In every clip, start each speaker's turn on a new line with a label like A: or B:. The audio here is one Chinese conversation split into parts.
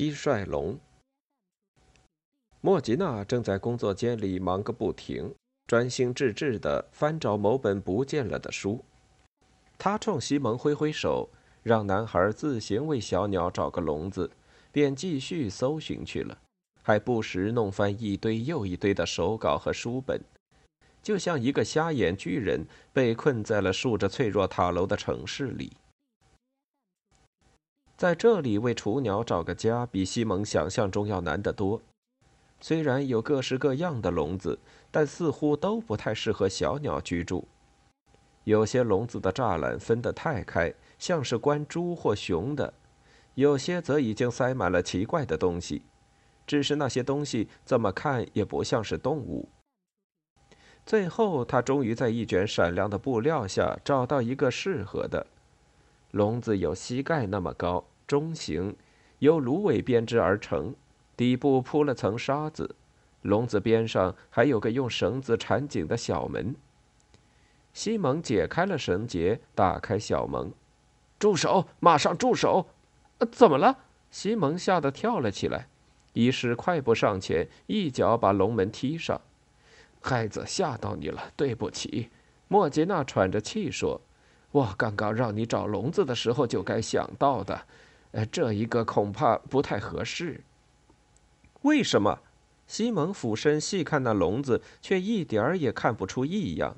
A: 蟋蟀龙。莫吉娜正在工作间里忙个不停，专心致志地翻找某本不见了的书。她冲西蒙挥挥手，让男孩自行为小鸟找个笼子，便继续搜寻去了，还不时弄翻一堆又一堆的手稿和书本，就像一个瞎眼巨人被困在了竖着脆弱塔楼的城市里。在这里为雏鸟找个家，比西蒙想象中要难得多。虽然有各式各样的笼子，但似乎都不太适合小鸟居住。有些笼子的栅栏分得太开，像是关猪或熊的；有些则已经塞满了奇怪的东西，只是那些东西怎么看也不像是动物。最后，他终于在一卷闪亮的布料下找到一个适合的笼子，有膝盖那么高。中型，由芦苇编织而成，底部铺了层沙子，笼子边上还有个用绳子缠紧的小门。西蒙解开了绳结，打开小门。住手！马上住手！呃怎么了？西蒙吓得跳了起来。医师快步上前，一脚把笼门踢上。孩子，吓到你了，对不起。莫吉娜喘着气说：“我刚刚让你找笼子的时候就该想到的。”呃，这一个恐怕不太合适。为什么？西蒙俯身细看那笼子，却一点儿也看不出异样。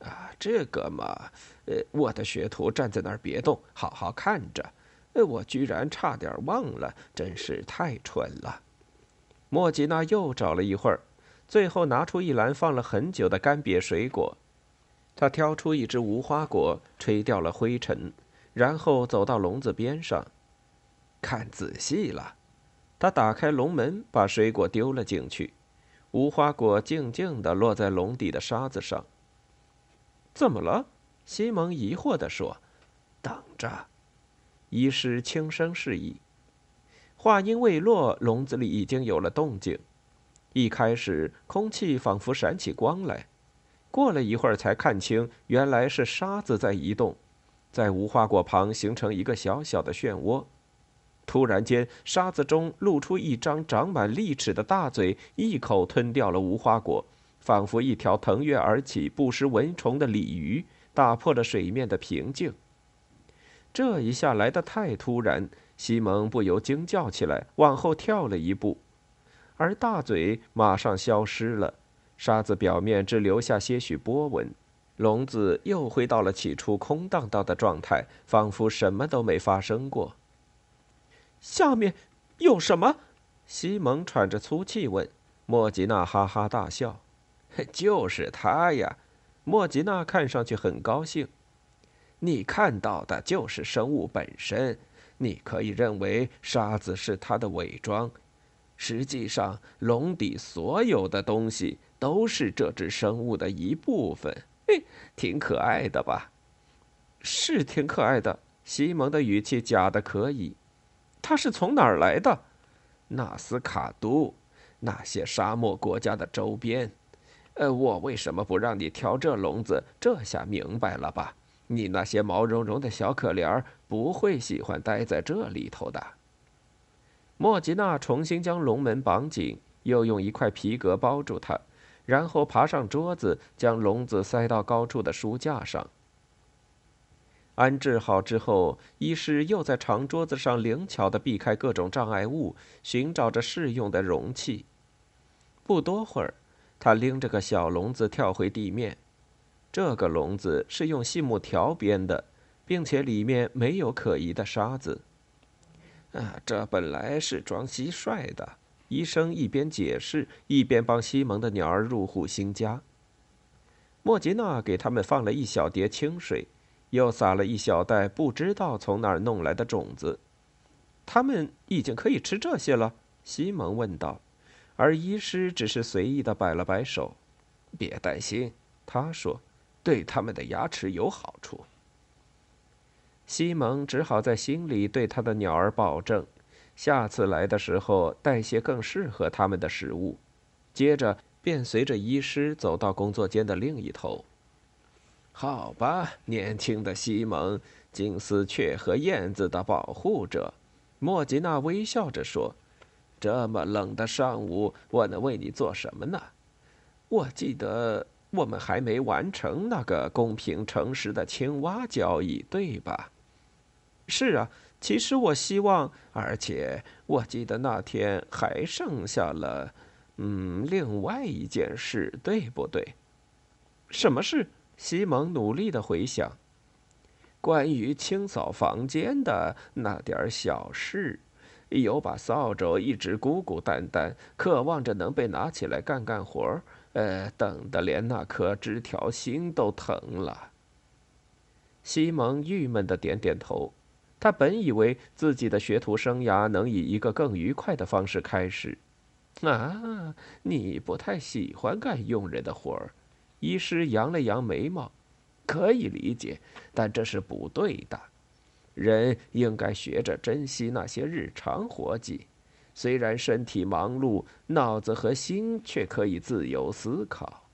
A: 啊，这个嘛，呃，我的学徒站在那儿别动，好好看着。呃，我居然差点忘了，真是太蠢了。莫吉娜又找了一会儿，最后拿出一篮放了很久的干瘪水果。他挑出一只无花果，吹掉了灰尘，然后走到笼子边上。看仔细了，他打开笼门，把水果丢了进去。无花果静静地落在笼底的沙子上。怎么了？西蒙疑惑地说：“等着。”医师轻声示意。话音未落，笼子里已经有了动静。一开始，空气仿佛闪起光来，过了一会儿才看清，原来是沙子在移动，在无花果旁形成一个小小的漩涡。突然间，沙子中露出一张长满利齿的大嘴，一口吞掉了无花果，仿佛一条腾跃而起、不食蚊虫的鲤鱼，打破了水面的平静。这一下来得太突然，西蒙不由惊叫起来，往后跳了一步，而大嘴马上消失了，沙子表面只留下些许波纹，笼子又回到了起初空荡荡的状态，仿佛什么都没发生过。下面有什么？西蒙喘着粗气问。莫吉娜哈哈大笑：“ 就是他呀！”莫吉娜看上去很高兴。你看到的就是生物本身，你可以认为沙子是它的伪装。实际上，笼底所有的东西都是这只生物的一部分。嘿，挺可爱的吧？是挺可爱的。西蒙的语气假的可以。他是从哪儿来的？纳斯卡都，那些沙漠国家的周边。呃，我为什么不让你挑这笼子？这下明白了吧？你那些毛茸茸的小可怜儿不会喜欢待在这里头的。莫吉娜重新将笼门绑紧，又用一块皮革包住它，然后爬上桌子，将笼子塞到高处的书架上。安置好之后，医师又在长桌子上灵巧地避开各种障碍物，寻找着适用的容器。不多会儿，他拎着个小笼子跳回地面。这个笼子是用细木条编的，并且里面没有可疑的沙子。啊，这本来是装蟋蟀的。医生一边解释，一边帮西蒙的鸟儿入户新家。莫吉娜给他们放了一小碟清水，又撒了一小袋不知道从哪儿弄来的种子。他们已经可以吃这些了？西蒙问道。而医师只是随意的摆了摆手：“别担心。”他说。对他们的牙齿有好处。西蒙只好在心里对他的鸟儿保证，下次来的时候带些更适合他们的食物。接着便随着医师走到工作间的另一头。好吧，年轻的西蒙，金丝雀和燕子的保护者，莫吉娜微笑着说：“这么冷的上午，我能为你做什么呢？我记得。”我们还没完成那个公平诚实的青蛙交易，对吧？是啊，其实我希望，而且我记得那天还剩下了，嗯，另外一件事，对不对？什么事？西蒙努力的回想，关于清扫房间的那点小事。有把扫帚一直孤孤单单，渴望着能被拿起来干干活。呃，等的连那颗枝条心都疼了。西蒙郁闷的点点头。他本以为自己的学徒生涯能以一个更愉快的方式开始。啊，你不太喜欢干佣人的活儿。医师扬了扬眉毛，可以理解，但这是不对的。人应该学着珍惜那些日常活计。虽然身体忙碌，脑子和心却可以自由思考。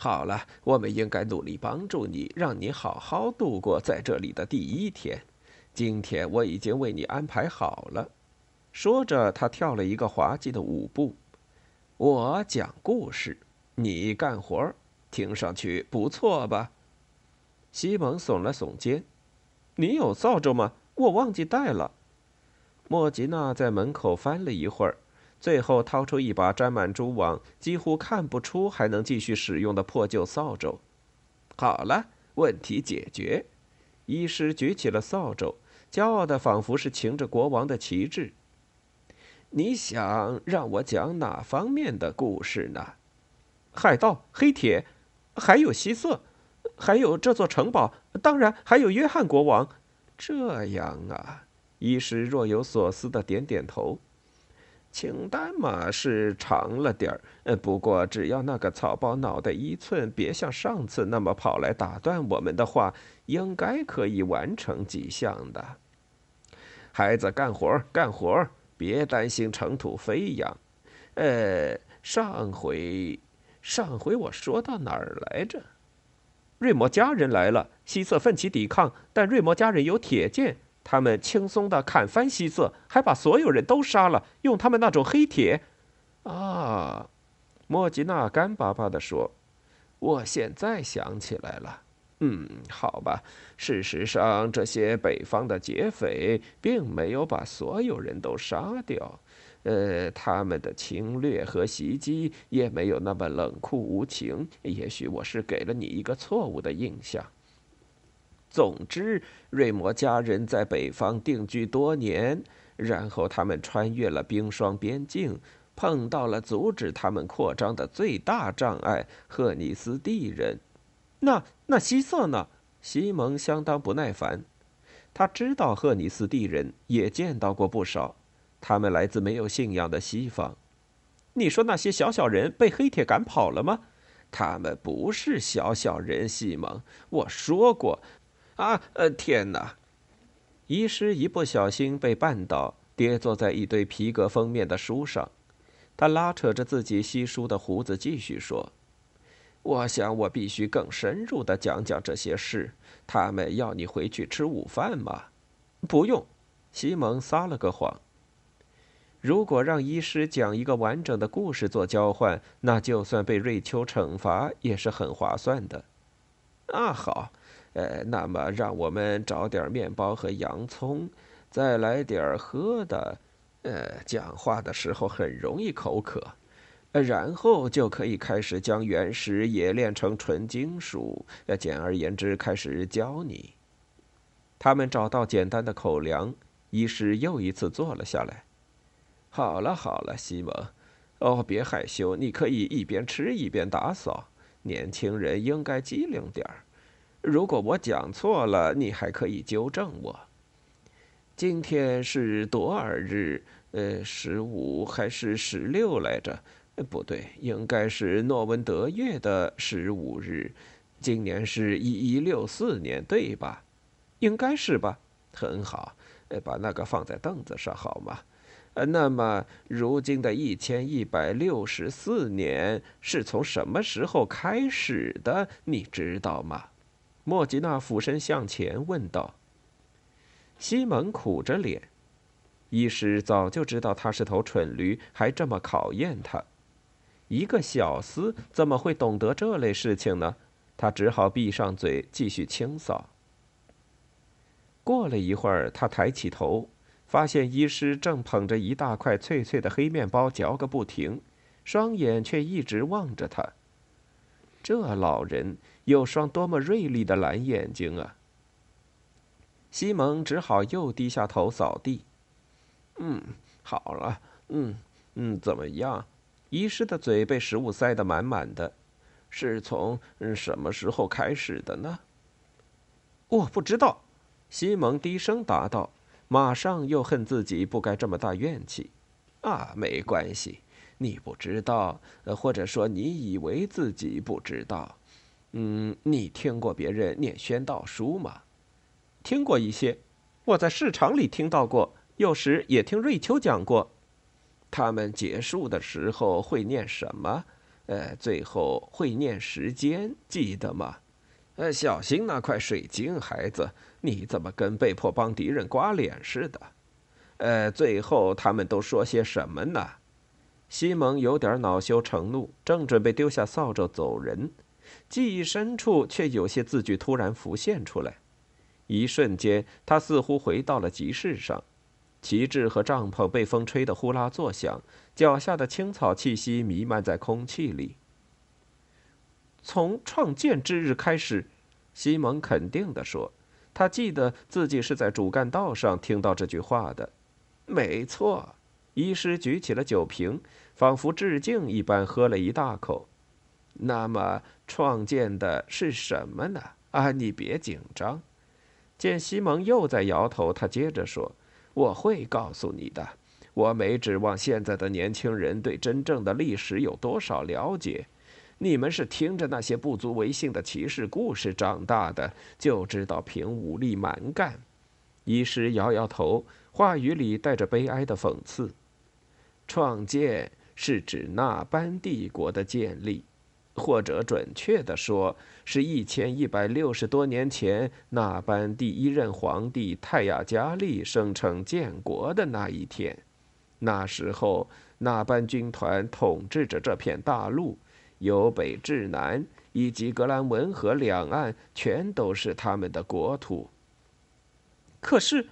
A: 好了，我们应该努力帮助你，让你好好度过在这里的第一天。今天我已经为你安排好了。说着，他跳了一个滑稽的舞步。我讲故事，你干活，听上去不错吧？西蒙耸了耸肩。你有扫帚吗？我忘记带了。莫吉娜在门口翻了一会儿，最后掏出一把沾满蛛网、几乎看不出还能继续使用的破旧扫帚。好了，问题解决。医师举起了扫帚，骄傲的仿佛是擎着国王的旗帜。你想让我讲哪方面的故事呢？海盗、黑铁，还有希瑟，还有这座城堡，当然还有约翰国王。这样啊。医师若有所思的点点头，清单嘛是长了点儿，呃，不过只要那个草包脑袋一寸别像上次那么跑来打断我们的话，应该可以完成几项的。孩子，干活干活别担心尘土飞扬。呃，上回，上回我说到哪儿来着？瑞摩家人来了，希瑟奋起抵抗，但瑞摩家人有铁剑。他们轻松的砍翻希瑟，还把所有人都杀了，用他们那种黑铁。啊，莫吉娜干巴巴的说：“我现在想起来了。嗯，好吧。事实上，这些北方的劫匪并没有把所有人都杀掉。呃，他们的侵略和袭击也没有那么冷酷无情。也许我是给了你一个错误的印象。”总之，瑞摩家人在北方定居多年，然后他们穿越了冰霜边境，碰到了阻止他们扩张的最大障碍——赫尼斯蒂人。那那西瑟呢？西蒙相当不耐烦。他知道赫尼斯蒂人，也见到过不少。他们来自没有信仰的西方。你说那些小小人被黑铁赶跑了吗？他们不是小小人，西蒙。我说过。啊，呃，天哪！医师一不小心被绊倒，跌坐在一堆皮革封面的书上。他拉扯着自己稀疏的胡子，继续说：“我想我必须更深入的讲讲这些事。他们要你回去吃午饭吗？不用。”西蒙撒了个谎。如果让医师讲一个完整的故事做交换，那就算被瑞秋惩罚也是很划算的。啊，好。呃，那么让我们找点面包和洋葱，再来点喝的。呃，讲话的时候很容易口渴。呃然后就可以开始将原石冶炼成纯金属。简而言之，开始教你。他们找到简单的口粮，医师又一次坐了下来。好了好了，西蒙，哦，别害羞，你可以一边吃一边打扫。年轻人应该机灵点儿。如果我讲错了，你还可以纠正我。今天是多尔日？呃，十五还是十六来着？不对，应该是诺文德月的十五日。今年是一一六四年，对吧？应该是吧。很好，把那个放在凳子上好吗？呃，那么如今的一千一百六十四年是从什么时候开始的？你知道吗？莫吉娜俯身向前问道。西蒙苦着脸，医师早就知道他是头蠢驴，还这么考验他。一个小厮怎么会懂得这类事情呢？他只好闭上嘴，继续清扫。过了一会儿，他抬起头，发现医师正捧着一大块脆脆的黑面包嚼个不停，双眼却一直望着他。这老人有双多么锐利的蓝眼睛啊！西蒙只好又低下头扫地。嗯，好了，嗯嗯，怎么样？医师的嘴被食物塞得满满的，是从什么时候开始的呢？我不知道。西蒙低声答道，马上又恨自己不该这么大怨气。啊，没关系，你不知道，或者说你以为自己不知道。嗯，你听过别人念宣道书吗？听过一些，我在市场里听到过，有时也听瑞秋讲过。他们结束的时候会念什么？呃，最后会念时间，记得吗？呃，小心那块水晶，孩子，你怎么跟被迫帮敌人刮脸似的？呃，最后他们都说些什么呢？西蒙有点恼羞成怒，正准备丢下扫帚走人，记忆深处却有些字句突然浮现出来。一瞬间，他似乎回到了集市上。旗帜和帐篷被风吹得呼啦作响，脚下的青草气息弥漫在空气里。从创建之日开始，西蒙肯定地说：“他记得自己是在主干道上听到这句话的。”没错，医师举起了酒瓶，仿佛致敬一般喝了一大口。那么，创建的是什么呢？啊，你别紧张。见西蒙又在摇头，他接着说。我会告诉你的。我没指望现在的年轻人对真正的历史有多少了解。你们是听着那些不足为信的骑士故事长大的，就知道凭武力蛮干。医师摇摇头，话语里带着悲哀的讽刺。创建是指那班帝国的建立。或者准确地说，是一千一百六十多年前那班第一任皇帝泰亚加利声称建国的那一天。那时候，那班军团统治着这片大陆，由北至南，以及格兰文河两岸，全都是他们的国土。可是，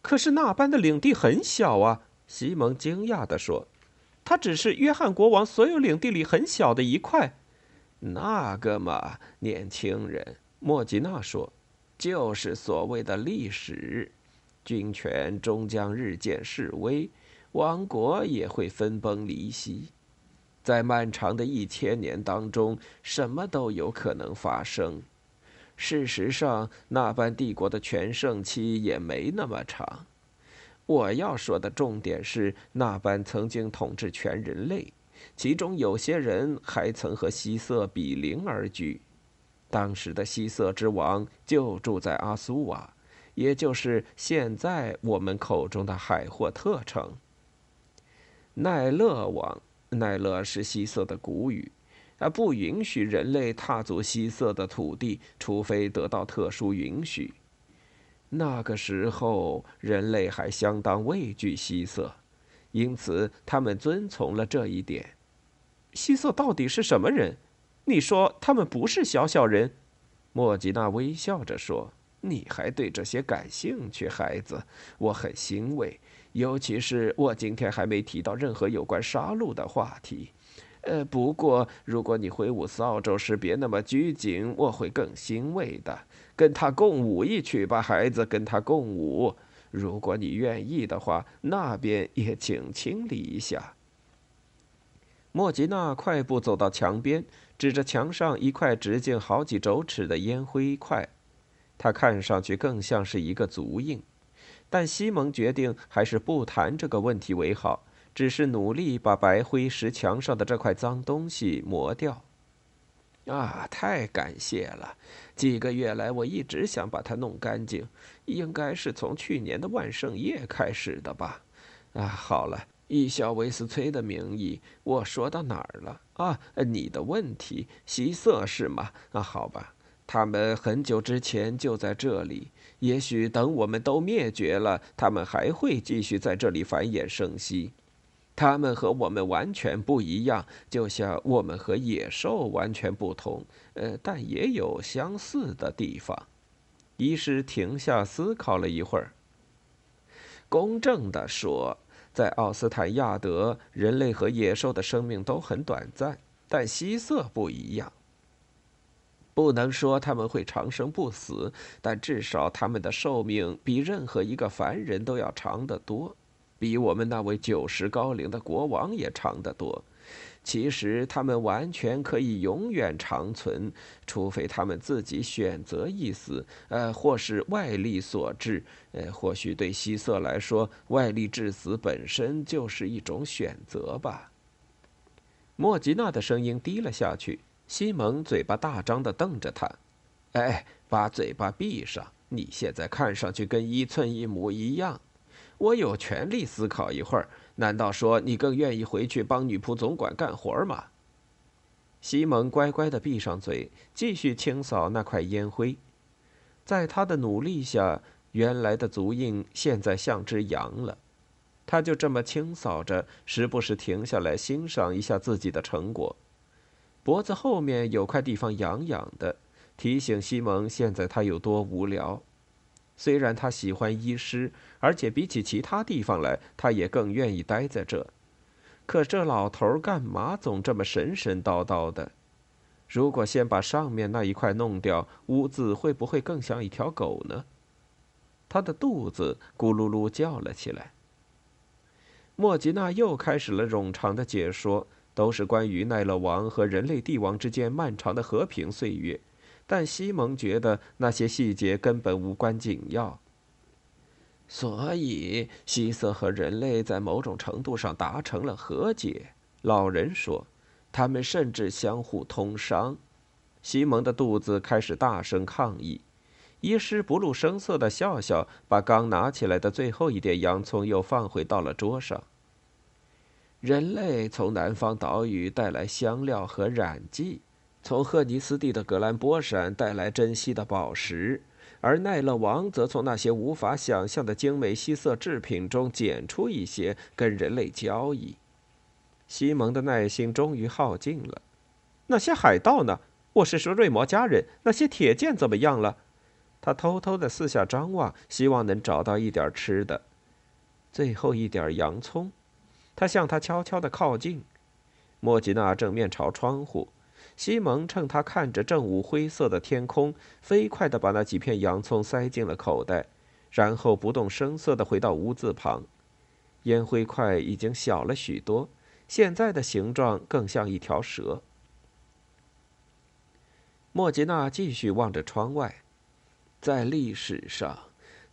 A: 可是那班的领地很小啊！西蒙惊讶地说：“它只是约翰国王所有领地里很小的一块。”那个嘛，年轻人，莫吉娜说：“就是所谓的历史，军权终将日渐式微，王国也会分崩离析。在漫长的一千年当中，什么都有可能发生。事实上，那般帝国的全盛期也没那么长。我要说的重点是，那般曾经统治全人类。”其中有些人还曾和希瑟比邻而居，当时的希瑟之王就住在阿苏瓦，也就是现在我们口中的海霍特城。奈勒王，奈勒是希瑟的古语，啊，不允许人类踏足希瑟的土地，除非得到特殊允许。那个时候，人类还相当畏惧希瑟，因此他们遵从了这一点。希瑟到底是什么人？你说他们不是小小人？莫吉娜微笑着说：“你还对这些感兴趣，孩子？我很欣慰，尤其是我今天还没提到任何有关杀戮的话题。呃，不过如果你回五斯澳洲时别那么拘谨，我会更欣慰的。跟他共舞一曲吧，孩子，跟他共舞。如果你愿意的话，那边也请清理一下。莫吉娜快步走到墙边，指着墙上一块直径好几肘尺的烟灰块，它看上去更像是一个足印。但西蒙决定还是不谈这个问题为好，只是努力把白灰石墙上的这块脏东西磨掉。啊，太感谢了！几个月来，我一直想把它弄干净，应该是从去年的万圣夜开始的吧。啊，好了，以小维斯崔的名义，我说到哪儿了？啊，你的问题，希瑟是吗？啊，好吧，他们很久之前就在这里。也许等我们都灭绝了，他们还会继续在这里繁衍生息。他们和我们完全不一样，就像我们和野兽完全不同。呃，但也有相似的地方。医师停下思考了一会儿。公正地说，在奥斯坦亚德，人类和野兽的生命都很短暂，但希瑟不一样。不能说他们会长生不死，但至少他们的寿命比任何一个凡人都要长得多。比我们那位九十高龄的国王也长得多。其实他们完全可以永远长存，除非他们自己选择一死，呃，或是外力所致。呃，或许对希瑟来说，外力致死本身就是一种选择吧。莫吉娜的声音低了下去。西蒙嘴巴大张的瞪着他。哎，把嘴巴闭上！你现在看上去跟一寸一模一样。我有权利思考一会儿。难道说你更愿意回去帮女仆总管干活吗？西蒙乖乖的闭上嘴，继续清扫那块烟灰。在他的努力下，原来的足印现在像只羊了。他就这么清扫着，时不时停下来欣赏一下自己的成果。脖子后面有块地方痒痒的，提醒西蒙现在他有多无聊。虽然他喜欢医师，而且比起其他地方来，他也更愿意待在这。可这老头干嘛总这么神神叨叨的？如果先把上面那一块弄掉，屋子会不会更像一条狗呢？他的肚子咕噜噜叫了起来。莫吉娜又开始了冗长的解说，都是关于奈勒王和人类帝王之间漫长的和平岁月。但西蒙觉得那些细节根本无关紧要。所以，希瑟和人类在某种程度上达成了和解。老人说，他们甚至相互通商。西蒙的肚子开始大声抗议。医师不露声色的笑笑，把刚拿起来的最后一点洋葱又放回到了桌上。人类从南方岛屿带来香料和染剂。从赫尼斯蒂的格兰波山带来珍稀的宝石，而奈勒王则从那些无法想象的精美稀色制品中捡出一些跟人类交易。西蒙的耐心终于耗尽了。那些海盗呢？我是说瑞摩家人。那些铁剑怎么样了？他偷偷的四下张望，希望能找到一点吃的。最后一点洋葱。他向他悄悄的靠近。莫吉娜正面朝窗户。西蒙趁他看着正午灰色的天空，飞快地把那几片洋葱塞进了口袋，然后不动声色地回到屋子旁。烟灰块已经小了许多，现在的形状更像一条蛇。莫吉娜继续望着窗外，在历史上，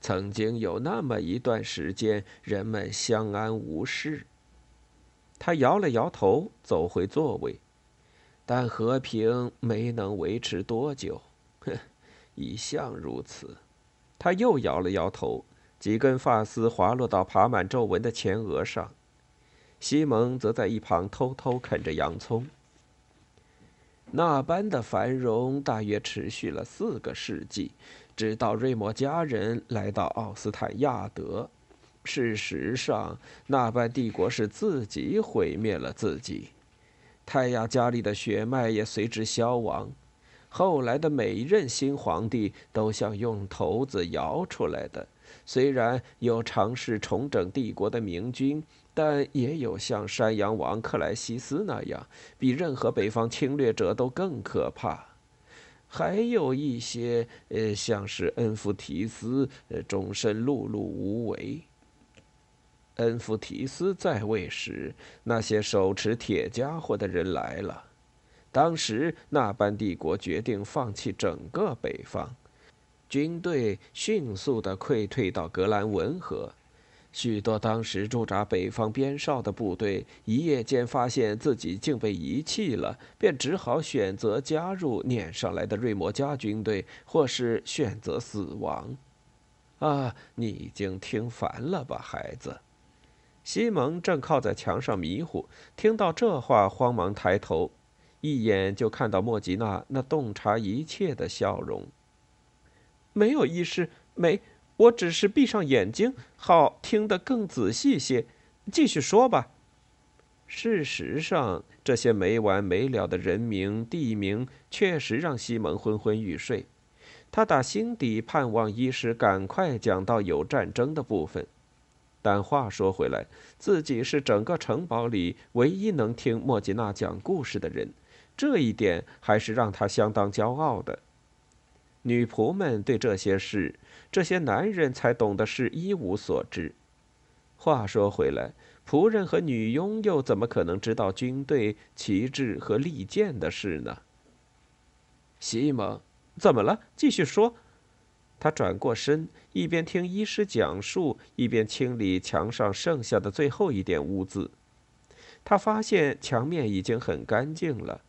A: 曾经有那么一段时间，人们相安无事。他摇了摇头，走回座位。但和平没能维持多久，哼，一向如此。他又摇了摇头，几根发丝滑落到爬满皱纹的前额上。西蒙则在一旁偷偷啃着洋葱。那般的繁荣大约持续了四个世纪，直到瑞摩家人来到奥斯坦亚德。事实上，那般帝国是自己毁灭了自己。泰亚家里的血脉也随之消亡，后来的每一任新皇帝都像用骰子摇出来的，虽然有尝试重整帝国的明君，但也有像山羊王克莱西斯那样，比任何北方侵略者都更可怕。还有一些，呃，像是恩福提斯，呃，终身碌碌无为。恩福提斯在位时，那些手持铁家伙的人来了。当时，那班帝国决定放弃整个北方，军队迅速的溃退到格兰文河。许多当时驻扎北方边哨的部队，一夜间发现自己竟被遗弃了，便只好选择加入撵上来的瑞摩加军队，或是选择死亡。啊，你已经听烦了吧，孩子？西蒙正靠在墙上迷糊，听到这话，慌忙抬头，一眼就看到莫吉娜那洞察一切的笑容。没有意识，没。我只是闭上眼睛，好听得更仔细些。继续说吧。事实上，这些没完没了的人名、地名确实让西蒙昏昏欲睡。他打心底盼望医师赶快讲到有战争的部分。但话说回来，自己是整个城堡里唯一能听莫吉娜讲故事的人，这一点还是让他相当骄傲的。女仆们对这些事，这些男人才懂得是一无所知。话说回来，仆人和女佣又怎么可能知道军队、旗帜和利剑的事呢？西蒙，怎么了？继续说。他转过身，一边听医师讲述，一边清理墙上剩下的最后一点污渍。他发现墙面已经很干净了。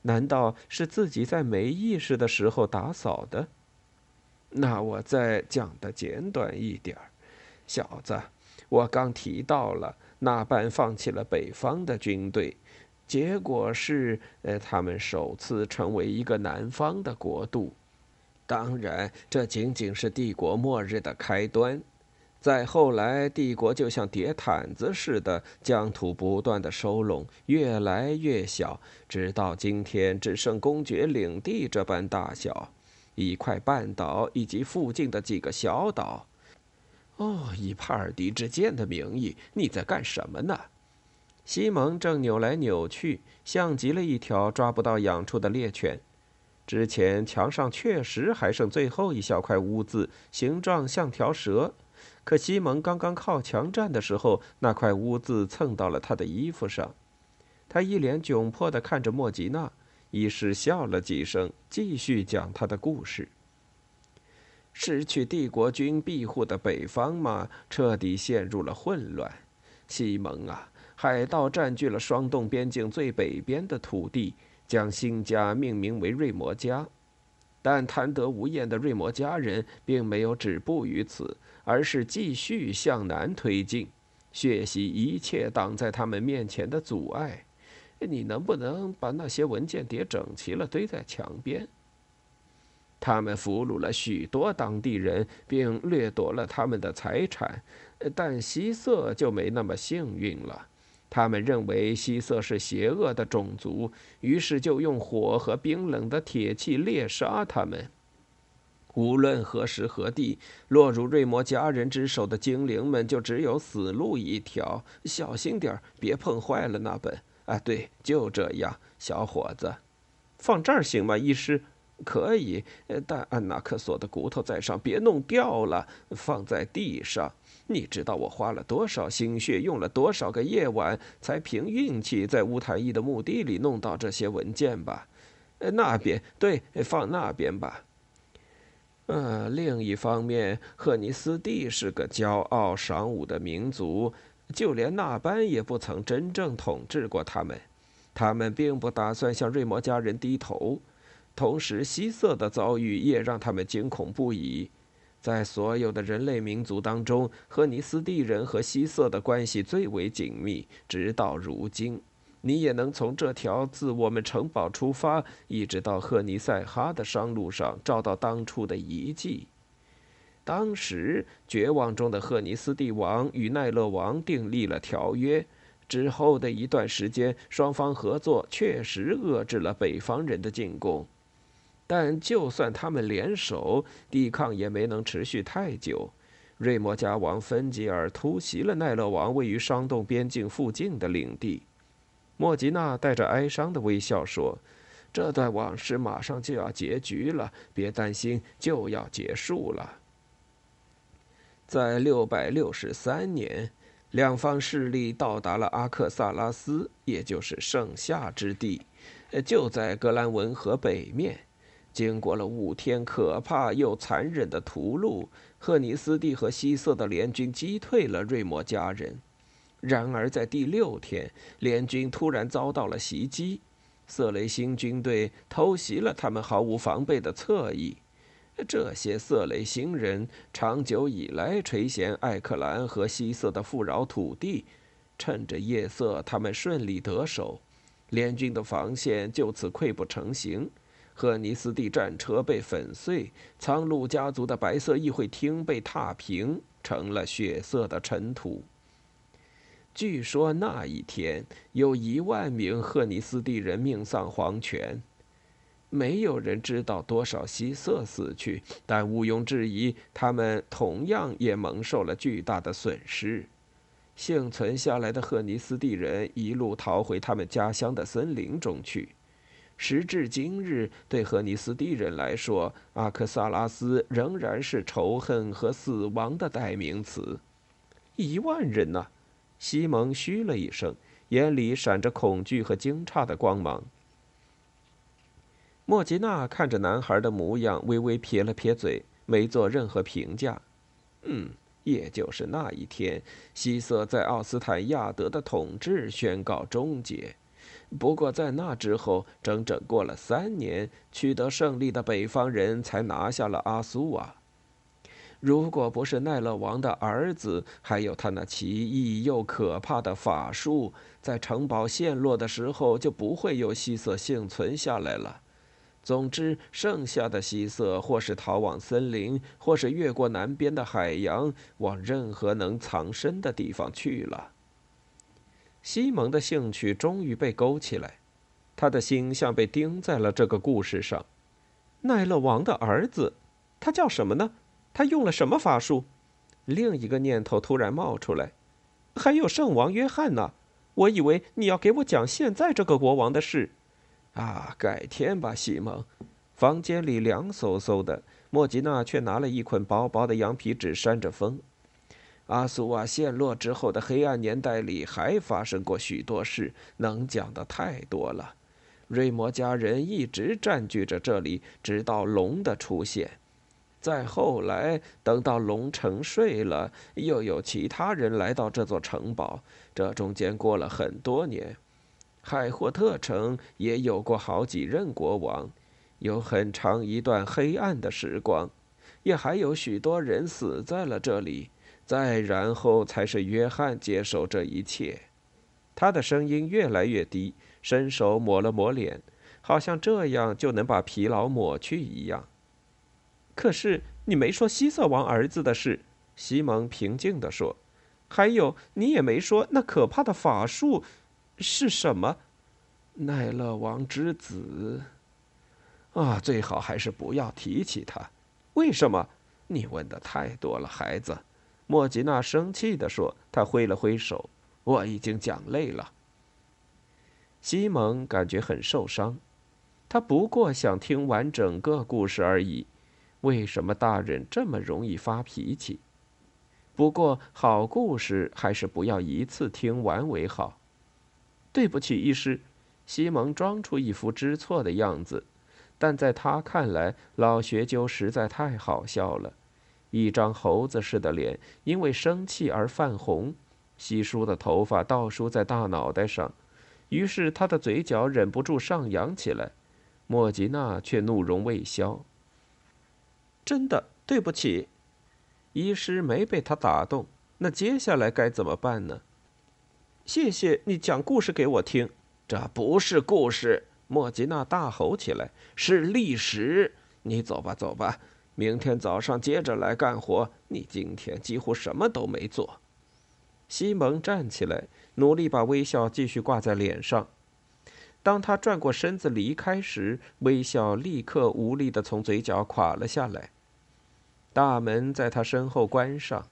A: 难道是自己在没意识的时候打扫的？那我再讲的简短一点儿，小子，我刚提到了那班放弃了北方的军队，结果是，呃，他们首次成为一个南方的国度。当然，这仅仅是帝国末日的开端。再后来，帝国就像叠毯子似的，疆土不断的收拢，越来越小，直到今天只剩公爵领地这般大小，一块半岛以及附近的几个小岛。哦，以帕尔迪之剑的名义，你在干什么呢？西蒙正扭来扭去，像极了一条抓不到痒处的猎犬。之前墙上确实还剩最后一小块污渍，形状像条蛇。可西蒙刚刚靠墙站的时候，那块污渍蹭到了他的衣服上。他一脸窘迫地看着莫吉娜，医师笑了几声，继续讲他的故事。失去帝国军庇护的北方嘛，彻底陷入了混乱。西蒙啊，海盗占据了霜冻边境最北边的土地，将新家命名为瑞摩家。但贪得无厌的瑞摩家人并没有止步于此。而是继续向南推进，血洗一切挡在他们面前的阻碍。你能不能把那些文件叠整齐了，堆在墙边？他们俘虏了许多当地人，并掠夺了他们的财产，但希瑟就没那么幸运了。他们认为希瑟是邪恶的种族，于是就用火和冰冷的铁器猎杀他们。无论何时何地，落入瑞摩家人之手的精灵们就只有死路一条。小心点别碰坏了那本。啊，对，就这样，小伙子，放这儿行吗？医师，可以，但安纳克索的骨头在上，别弄掉了。放在地上。你知道我花了多少心血，用了多少个夜晚，才凭运气在乌坦伊的墓地里弄到这些文件吧？那边，对，放那边吧。呃，另一方面，赫尼斯蒂是个骄傲尚武的民族，就连那班也不曾真正统治过他们。他们并不打算向瑞摩家人低头。同时，希瑟的遭遇也让他们惊恐不已。在所有的人类民族当中，赫尼斯蒂人和希瑟的关系最为紧密，直到如今。你也能从这条自我们城堡出发，一直到赫尼塞哈的商路上找到当初的遗迹。当时，绝望中的赫尼斯蒂王与奈勒王订立了条约。之后的一段时间，双方合作确实遏制了北方人的进攻。但就算他们联手，抵抗也没能持续太久。瑞摩加王芬吉尔突袭了奈勒王位于商洞边境附近的领地。莫吉娜带着哀伤的微笑说：“这段往事马上就要结局了，别担心，就要结束了。”在六百六十三年，两方势力到达了阿克萨拉斯，也就是盛夏之地，就在格兰文河北面。经过了五天可怕又残忍的屠戮，赫尼斯蒂和希瑟的联军击退了瑞摩家人。然而，在第六天，联军突然遭到了袭击，色雷星军队偷袭了他们毫无防备的侧翼。这些色雷星人长久以来垂涎艾克兰和希瑟的富饶土地，趁着夜色，他们顺利得手，联军的防线就此溃不成形。赫尼斯蒂战车被粉碎，苍鹭家族的白色议会厅被踏平，成了血色的尘土。据说那一天有一万名赫尼斯蒂人命丧黄泉，没有人知道多少希瑟死去，但毋庸置疑，他们同样也蒙受了巨大的损失。幸存下来的赫尼斯蒂人一路逃回他们家乡的森林中去。时至今日，对赫尼斯蒂人来说，阿克萨拉斯仍然是仇恨和死亡的代名词。一万人呐！西蒙嘘了一声，眼里闪着恐惧和惊诧的光芒。莫吉娜看着男孩的模样，微微撇了撇嘴，没做任何评价。嗯，也就是那一天，希瑟在奥斯坦亚德的统治宣告终结。不过，在那之后，整整过了三年，取得胜利的北方人才拿下了阿苏瓦。如果不是奈勒王的儿子，还有他那奇异又可怕的法术，在城堡陷落的时候，就不会有希瑟幸存下来了。总之，剩下的希瑟或是逃往森林，或是越过南边的海洋，往任何能藏身的地方去了。西蒙的兴趣终于被勾起来，他的心像被钉在了这个故事上。奈勒王的儿子，他叫什么呢？他用了什么法术？另一个念头突然冒出来，还有圣王约翰呢。我以为你要给我讲现在这个国王的事。啊，改天吧，西蒙。房间里凉飕飕的，莫吉娜却拿了一捆薄薄的羊皮纸扇着风。阿苏瓦陷落之后的黑暗年代里，还发生过许多事，能讲的太多了。瑞摩家人一直占据着这里，直到龙的出现。再后来，等到龙沉睡了，又有其他人来到这座城堡。这中间过了很多年，海霍特城也有过好几任国王，有很长一段黑暗的时光，也还有许多人死在了这里。再然后才是约翰接受这一切，他的声音越来越低，伸手抹了抹脸，好像这样就能把疲劳抹去一样。可是你没说西瑟王儿子的事，西蒙平静地说。还有，你也没说那可怕的法术是什么？奈勒王之子。啊，最好还是不要提起他。为什么？你问的太多了，孩子。莫吉娜生气地说：“他挥了挥手，我已经讲累了。”西蒙感觉很受伤，他不过想听完整个故事而已。为什么大人这么容易发脾气？不过好故事还是不要一次听完为好。对不起，医师。西蒙装出一副知错的样子，但在他看来，老学究实在太好笑了。一张猴子似的脸因为生气而泛红，稀疏的头发倒梳在大脑袋上，于是他的嘴角忍不住上扬起来。莫吉娜却怒容未消。真的对不起，医师没被他打动。那接下来该怎么办呢？谢谢你讲故事给我听。这不是故事，莫吉娜大吼起来，是历史。你走吧，走吧。明天早上接着来干活。你今天几乎什么都没做。西蒙站起来，努力把微笑继续挂在脸上。当他转过身子离开时，微笑立刻无力地从嘴角垮了下来。大门在他身后关上。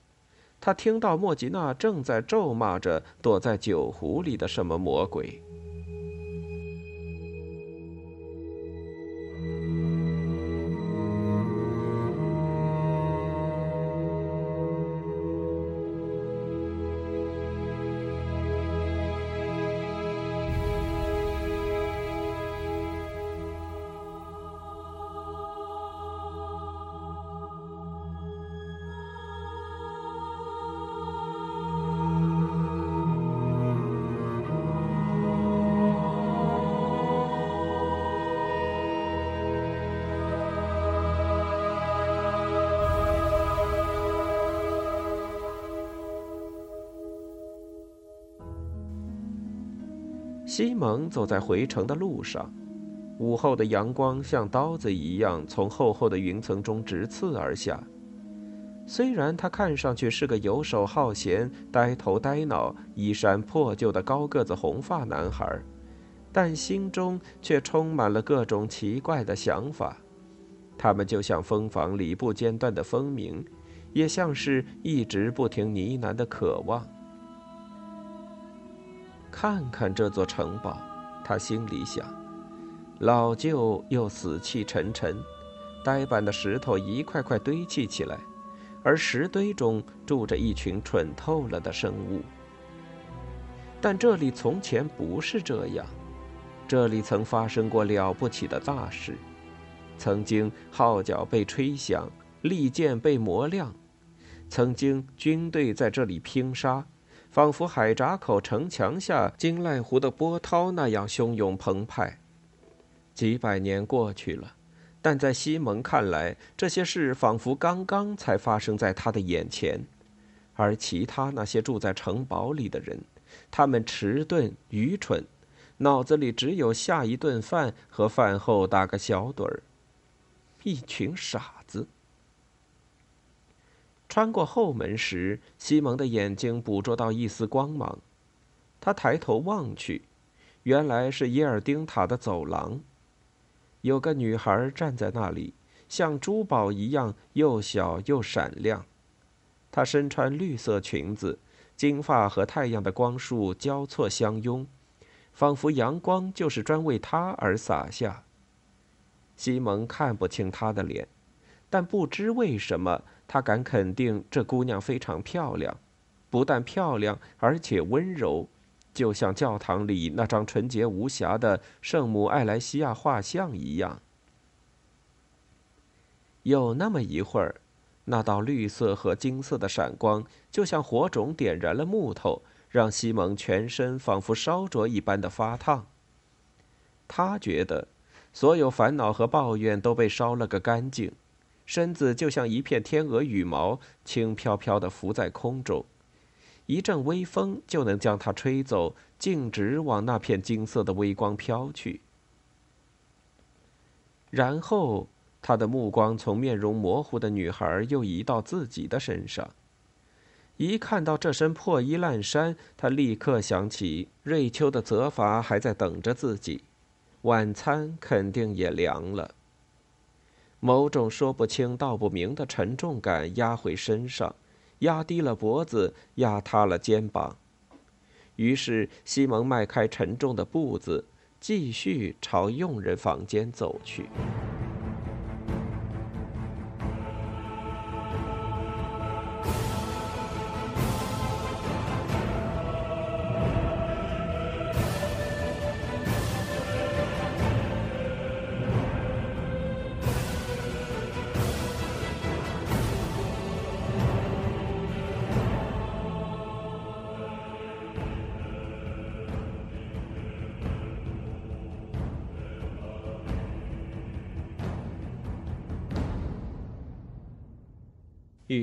A: 他听到莫吉娜正在咒骂着躲在酒壶里的什么魔鬼。西蒙走在回城的路上，午后的阳光像刀子一样从厚厚的云层中直刺而下。虽然他看上去是个游手好闲、呆头呆脑、衣衫破旧的高个子红发男孩，但心中却充满了各种奇怪的想法。他们就像蜂房里不间断的蜂鸣，也像是一直不停呢喃的渴望。看看这座城堡，他心里想，老旧又死气沉沉，呆板的石头一块块堆砌起来，而石堆中住着一群蠢透了的生物。但这里从前不是这样，这里曾发生过了不起的大事，曾经号角被吹响，利剑被磨亮，曾经军队在这里拼杀。仿佛海闸口城墙下金濑湖的波涛那样汹涌澎湃。几百年过去了，但在西蒙看来，这些事仿佛刚刚才发生在他的眼前。而其他那些住在城堡里的人，他们迟钝愚蠢，脑子里只有下一顿饭和饭后打个小盹儿。一群傻。穿过后门时，西蒙的眼睛捕捉到一丝光芒。他抬头望去，原来是耶尔丁塔的走廊。有个女孩站在那里，像珠宝一样又小又闪亮。她身穿绿色裙子，金发和太阳的光束交错相拥，仿佛阳光就是专为她而洒下。西蒙看不清她的脸，但不知为什么。他敢肯定，这姑娘非常漂亮，不但漂亮，而且温柔，就像教堂里那张纯洁无瑕的圣母艾莱西亚画像一样。有那么一会儿，那道绿色和金色的闪光，就像火种点燃了木头，让西蒙全身仿佛烧灼一般的发烫。他觉得，所有烦恼和抱怨都被烧了个干净。身子就像一片天鹅羽毛，轻飘飘地浮在空中，一阵微风就能将它吹走，径直往那片金色的微光飘去。然后，他的目光从面容模糊的女孩又移到自己的身上。一看到这身破衣烂衫，他立刻想起瑞秋的责罚还在等着自己，晚餐肯定也凉了。某种说不清道不明的沉重感压回身上，压低了脖子，压塌了肩膀。于是西蒙迈开沉重的步子，继续朝佣人房间走去。